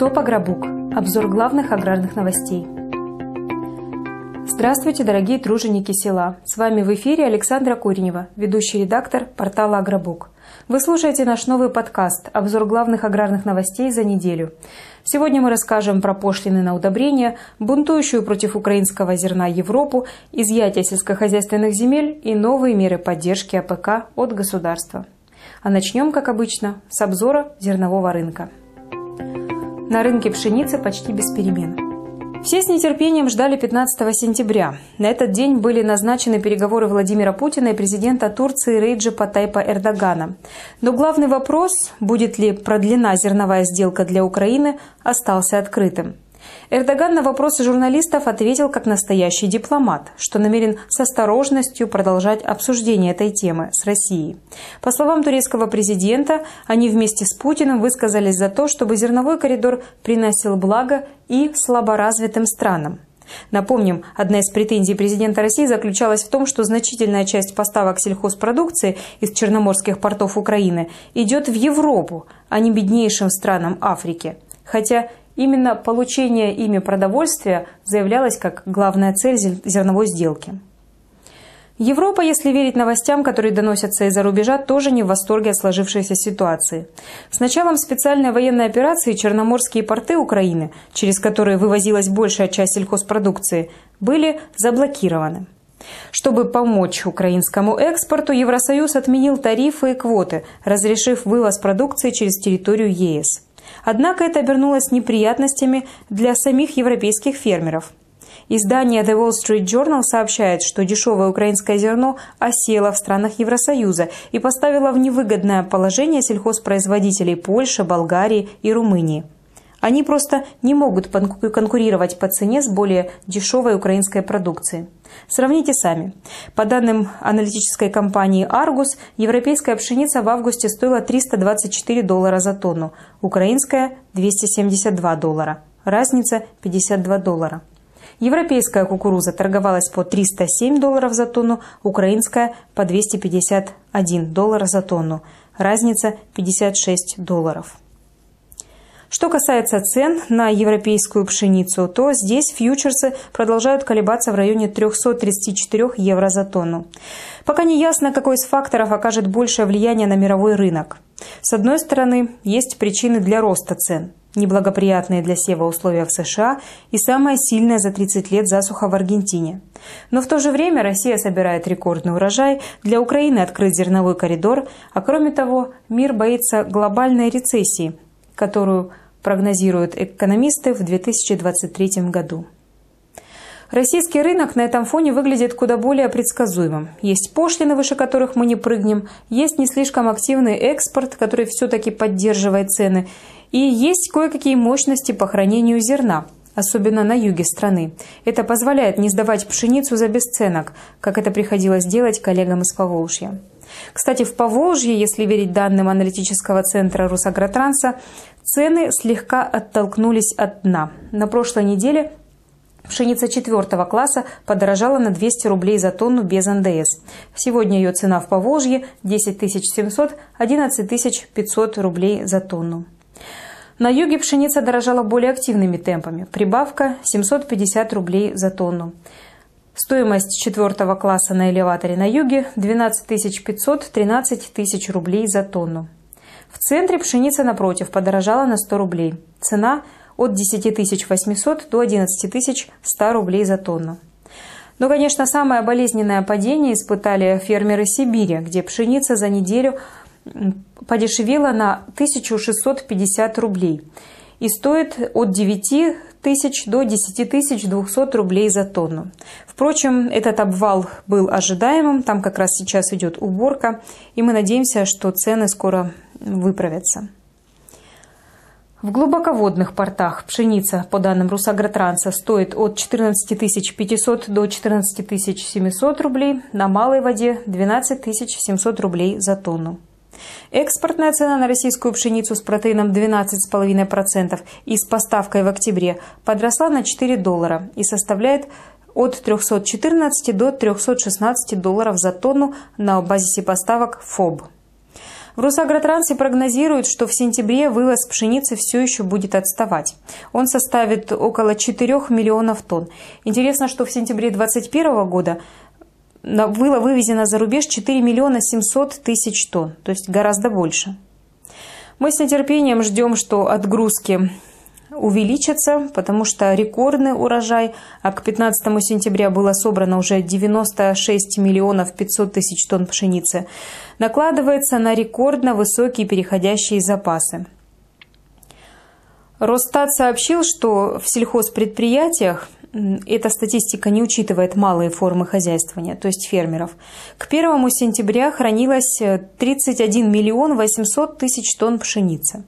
TOP Agrobook. Обзор главных аграрных новостей. Здравствуйте, дорогие труженики села. С вами в эфире Александра Куренева, ведущий редактор портала Agrobook. Вы слушаете наш новый подкаст «Обзор главных аграрных новостей за неделю». Сегодня мы расскажем про пошлины на удобрения, бунтующую против украинского зерна Европу, изъятие сельскохозяйственных земель и новые меры поддержки АПК от государства. А начнем, как обычно, с обзора зернового рынка. На рынке пшеницы почти без перемен. Все с нетерпением ждали 15 сентября. На этот день были назначены переговоры Владимира Путина и президента Турции Рейджепа Тайпа Эрдогана. Но главный вопрос, будет ли продлена зерновая сделка для Украины, остался открытым. Эрдоган на вопросы журналистов ответил как настоящий дипломат, что намерен с осторожностью продолжать обсуждение этой темы с Россией. По словам турецкого президента, они вместе с Путиным высказались за то, чтобы зерновой коридор приносил благо и слаборазвитым странам. Напомним, одна из претензий президента России заключалась в том, что значительная часть поставок сельхозпродукции из черноморских портов Украины идет в Европу, а не беднейшим странам Африки. Хотя Именно получение ими продовольствия заявлялось как главная цель зерновой сделки. Европа, если верить новостям, которые доносятся из-за рубежа, тоже не в восторге от сложившейся ситуации. С началом специальной военной операции черноморские порты Украины, через которые вывозилась большая часть сельхозпродукции, были заблокированы. Чтобы помочь украинскому экспорту, Евросоюз отменил тарифы и квоты, разрешив вывоз продукции через территорию ЕС. Однако это обернулось неприятностями для самих европейских фермеров. Издание The Wall Street Journal сообщает, что дешевое украинское зерно осело в странах Евросоюза и поставило в невыгодное положение сельхозпроизводителей Польши, Болгарии и Румынии. Они просто не могут конкурировать по цене с более дешевой украинской продукцией. Сравните сами. По данным аналитической компании Argus, европейская пшеница в августе стоила 324 доллара за тонну, украинская – 272 доллара. Разница – 52 доллара. Европейская кукуруза торговалась по 307 долларов за тонну, украинская – по 251 доллар за тонну. Разница – 56 долларов. Что касается цен на европейскую пшеницу, то здесь фьючерсы продолжают колебаться в районе 334 евро за тонну. Пока не ясно, какой из факторов окажет большее влияние на мировой рынок. С одной стороны, есть причины для роста цен – неблагоприятные для сева условия в США и самая сильная за 30 лет засуха в Аргентине. Но в то же время Россия собирает рекордный урожай, для Украины открыт зерновой коридор, а кроме того, мир боится глобальной рецессии, которую прогнозируют экономисты в 2023 году. Российский рынок на этом фоне выглядит куда более предсказуемым. Есть пошлины, выше которых мы не прыгнем, есть не слишком активный экспорт, который все-таки поддерживает цены, и есть кое-какие мощности по хранению зерна, особенно на юге страны. Это позволяет не сдавать пшеницу за бесценок, как это приходилось делать коллегам из Поволжья. Кстати, в Поволжье, если верить данным аналитического центра Русагротранса, цены слегка оттолкнулись от дна. На прошлой неделе Пшеница четвертого класса подорожала на 200 рублей за тонну без НДС. Сегодня ее цена в Поволжье 10 700 – 11 500 рублей за тонну. На юге пшеница дорожала более активными темпами. Прибавка 750 рублей за тонну. Стоимость четвертого класса на элеваторе на юге 12 500 – 13 тысяч рублей за тонну. В центре пшеница, напротив, подорожала на 100 рублей. Цена от 10 800 до 11 100 рублей за тонну. Но, конечно, самое болезненное падение испытали фермеры Сибири, где пшеница за неделю подешевела на 1650 рублей и стоит от 9 тысяч до 10 тысяч 200 рублей за тонну. Впрочем, этот обвал был ожидаемым, там как раз сейчас идет уборка, и мы надеемся, что цены скоро выправятся. В глубоководных портах пшеница, по данным Русагротранса, стоит от 14 500 до 14 700 рублей, на малой воде 12 700 рублей за тонну. Экспортная цена на российскую пшеницу с протеином 12,5% и с поставкой в октябре подросла на 4 доллара и составляет от 314 до 316 долларов за тонну на базисе поставок ФОБ. В Росагротрансе прогнозируют, что в сентябре вывоз пшеницы все еще будет отставать. Он составит около 4 миллионов тонн. Интересно, что в сентябре 2021 года было вывезено за рубеж 4 миллиона 700 тысяч тонн, то есть гораздо больше. Мы с нетерпением ждем, что отгрузки увеличатся, потому что рекордный урожай, а к 15 сентября было собрано уже 96 миллионов 500 тысяч тонн пшеницы, накладывается на рекордно высокие переходящие запасы. Росстат сообщил, что в сельхозпредприятиях эта статистика не учитывает малые формы хозяйствования, то есть фермеров. К 1 сентября хранилось 31 миллион 800 тысяч тонн пшеницы.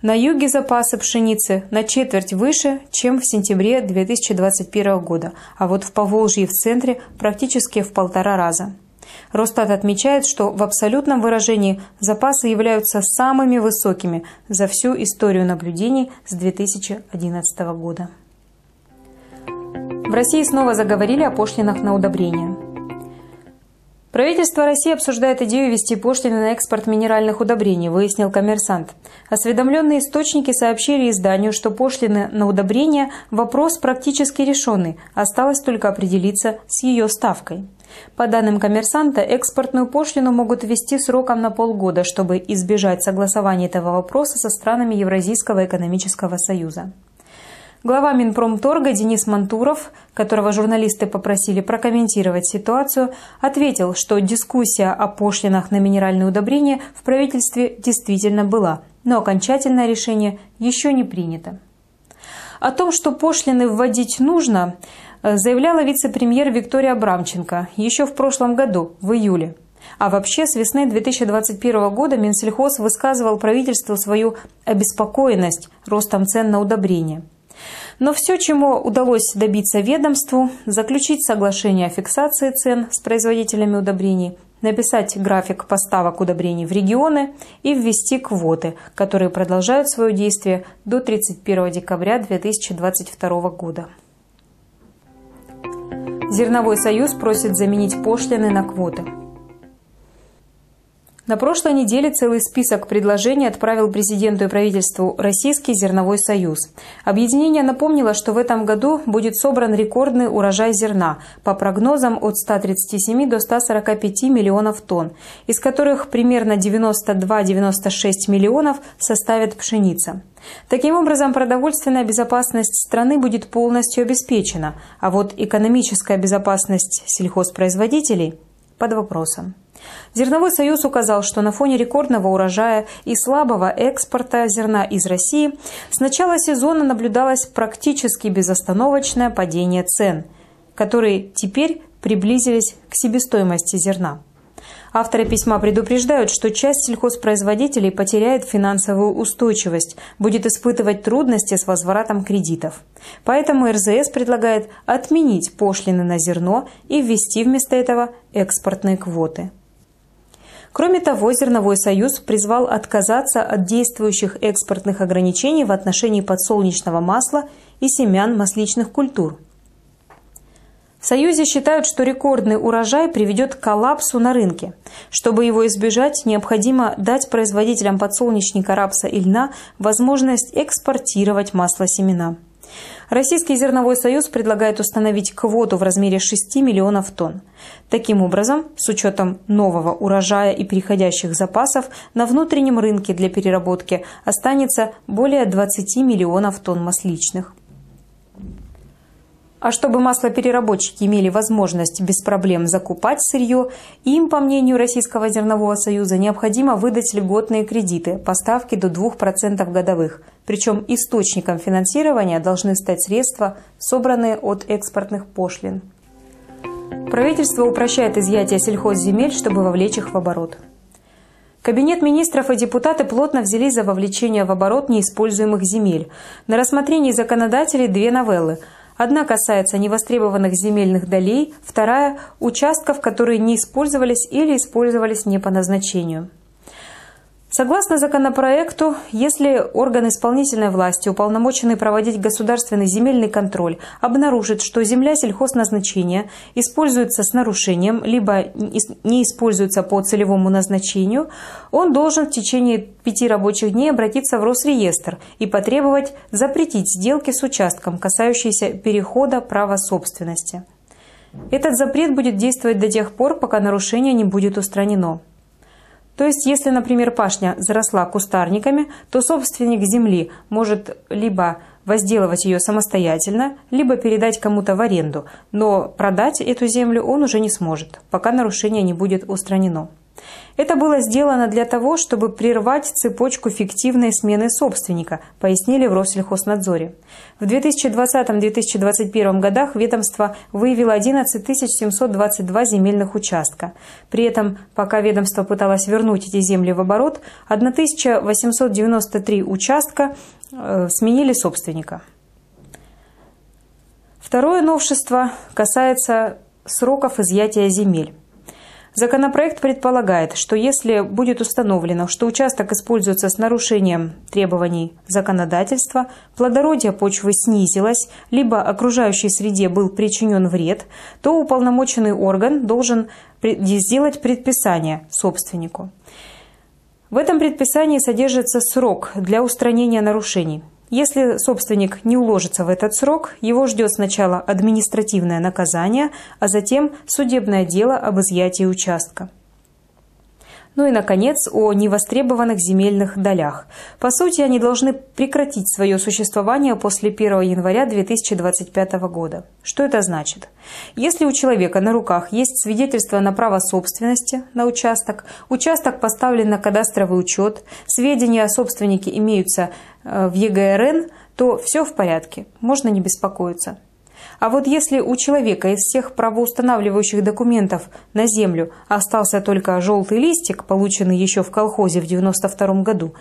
На юге запасы пшеницы на четверть выше, чем в сентябре 2021 года, а вот в Поволжье и в центре практически в полтора раза. Росстат отмечает, что в абсолютном выражении запасы являются самыми высокими за всю историю наблюдений с 2011 года. В России снова заговорили о пошлинах на удобрения. Правительство России обсуждает идею ввести пошлины на экспорт минеральных удобрений, выяснил коммерсант. Осведомленные источники сообщили изданию, что пошлины на удобрения – вопрос практически решенный, осталось только определиться с ее ставкой. По данным коммерсанта, экспортную пошлину могут ввести сроком на полгода, чтобы избежать согласования этого вопроса со странами Евразийского экономического союза. Глава Минпромторга Денис Мантуров, которого журналисты попросили прокомментировать ситуацию, ответил, что дискуссия о пошлинах на минеральные удобрения в правительстве действительно была, но окончательное решение еще не принято. О том, что пошлины вводить нужно, заявляла вице-премьер Виктория Абрамченко еще в прошлом году, в июле. А вообще, с весны 2021 года Минсельхоз высказывал правительству свою обеспокоенность ростом цен на удобрения. Но все, чему удалось добиться ведомству, заключить соглашение о фиксации цен с производителями удобрений, написать график поставок удобрений в регионы и ввести квоты, которые продолжают свое действие до 31 декабря 2022 года. Зерновой союз просит заменить пошлины на квоты. На прошлой неделе целый список предложений отправил президенту и правительству Российский зерновой союз. Объединение напомнило, что в этом году будет собран рекордный урожай зерна, по прогнозам от 137 до 145 миллионов тонн, из которых примерно 92-96 миллионов составит пшеница. Таким образом, продовольственная безопасность страны будет полностью обеспечена, а вот экономическая безопасность сельхозпроизводителей под вопросом. Зерновой союз указал, что на фоне рекордного урожая и слабого экспорта зерна из России с начала сезона наблюдалось практически безостановочное падение цен, которые теперь приблизились к себестоимости зерна. Авторы письма предупреждают, что часть сельхозпроизводителей потеряет финансовую устойчивость, будет испытывать трудности с возвратом кредитов. Поэтому РЗС предлагает отменить пошлины на зерно и ввести вместо этого экспортные квоты. Кроме того, Зерновой союз призвал отказаться от действующих экспортных ограничений в отношении подсолнечного масла и семян масличных культур. В Союзе считают, что рекордный урожай приведет к коллапсу на рынке. Чтобы его избежать, необходимо дать производителям подсолнечника, рапса и льна возможность экспортировать масло-семена. Российский зерновой союз предлагает установить квоту в размере 6 миллионов тонн. Таким образом, с учетом нового урожая и переходящих запасов, на внутреннем рынке для переработки останется более 20 миллионов тонн масличных. А чтобы маслопереработчики имели возможность без проблем закупать сырье, им, по мнению Российского зернового союза, необходимо выдать льготные кредиты по ставке до 2% годовых. Причем источником финансирования должны стать средства, собранные от экспортных пошлин. Правительство упрощает изъятие сельхозземель, чтобы вовлечь их в оборот. Кабинет министров и депутаты плотно взялись за вовлечение в оборот неиспользуемых земель. На рассмотрении законодателей две новеллы – Одна касается невостребованных земельных долей, вторая – участков, которые не использовались или использовались не по назначению. Согласно законопроекту, если орган исполнительной власти, уполномоченный проводить государственный земельный контроль, обнаружит, что земля сельхозназначения используется с нарушением, либо не используется по целевому назначению, он должен в течение пяти рабочих дней обратиться в Росреестр и потребовать запретить сделки с участком, касающиеся перехода права собственности. Этот запрет будет действовать до тех пор, пока нарушение не будет устранено. То есть, если, например, пашня заросла кустарниками, то собственник земли может либо возделывать ее самостоятельно, либо передать кому-то в аренду, но продать эту землю он уже не сможет, пока нарушение не будет устранено. Это было сделано для того, чтобы прервать цепочку фиктивной смены собственника, пояснили в Россельхознадзоре. В 2020-2021 годах ведомство выявило 11 722 земельных участка. При этом, пока ведомство пыталось вернуть эти земли в оборот, 1893 участка э, сменили собственника. Второе новшество касается сроков изъятия земель. Законопроект предполагает, что если будет установлено, что участок используется с нарушением требований законодательства, плодородие почвы снизилось, либо окружающей среде был причинен вред, то уполномоченный орган должен сделать предписание собственнику. В этом предписании содержится срок для устранения нарушений. Если собственник не уложится в этот срок, его ждет сначала административное наказание, а затем судебное дело об изъятии участка. Ну и, наконец, о невостребованных земельных долях. По сути, они должны прекратить свое существование после 1 января 2025 года. Что это значит? Если у человека на руках есть свидетельство на право собственности на участок, участок поставлен на кадастровый учет, сведения о собственнике имеются э, в ЕГРН, то все в порядке, можно не беспокоиться. А вот если у человека из всех правоустанавливающих документов на землю остался только желтый листик, полученный еще в колхозе в 92 году,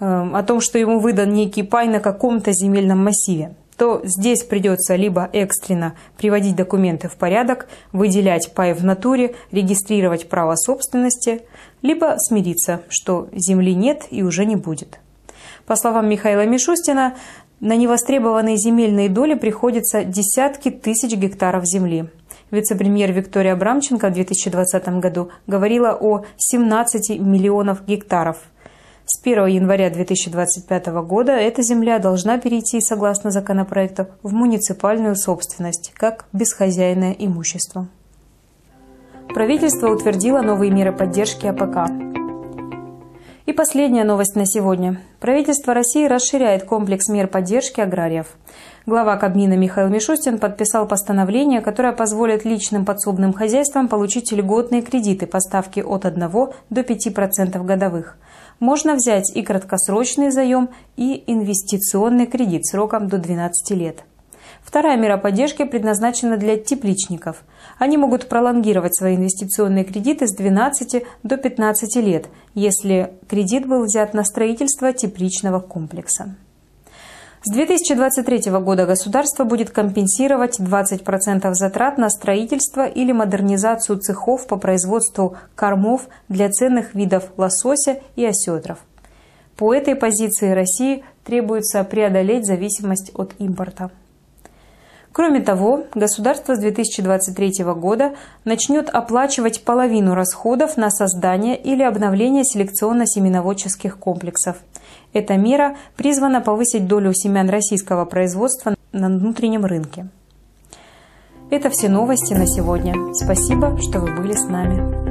э, о том, что ему выдан некий пай на каком-то земельном массиве, то здесь придется либо экстренно приводить документы в порядок, выделять пай в натуре, регистрировать право собственности, либо смириться, что земли нет и уже не будет. По словам Михаила Мишустина, на невостребованные земельные доли приходится десятки тысяч гектаров земли. Вице-премьер Виктория Абрамченко в 2020 году говорила о 17 миллионов гектаров. С 1 января 2025 года эта земля должна перейти, согласно законопроекту, в муниципальную собственность, как бесхозяйное имущество. Правительство утвердило новые меры поддержки АПК. И последняя новость на сегодня. Правительство России расширяет комплекс мер поддержки аграриев. Глава Кабмина Михаил Мишустин подписал постановление, которое позволит личным подсобным хозяйствам получить льготные кредиты по ставке от 1 до 5% годовых. Можно взять и краткосрочный заем, и инвестиционный кредит сроком до 12 лет. Вторая мера поддержки предназначена для тепличников. Они могут пролонгировать свои инвестиционные кредиты с 12 до 15 лет, если кредит был взят на строительство тепличного комплекса. С 2023 года государство будет компенсировать 20% затрат на строительство или модернизацию цехов по производству кормов для ценных видов лосося и осетров. По этой позиции России требуется преодолеть зависимость от импорта. Кроме того, государство с 2023 года начнет оплачивать половину расходов на создание или обновление селекционно-семеноводческих комплексов. Эта мера призвана повысить долю семян российского производства на внутреннем рынке. Это все новости на сегодня. Спасибо, что вы были с нами.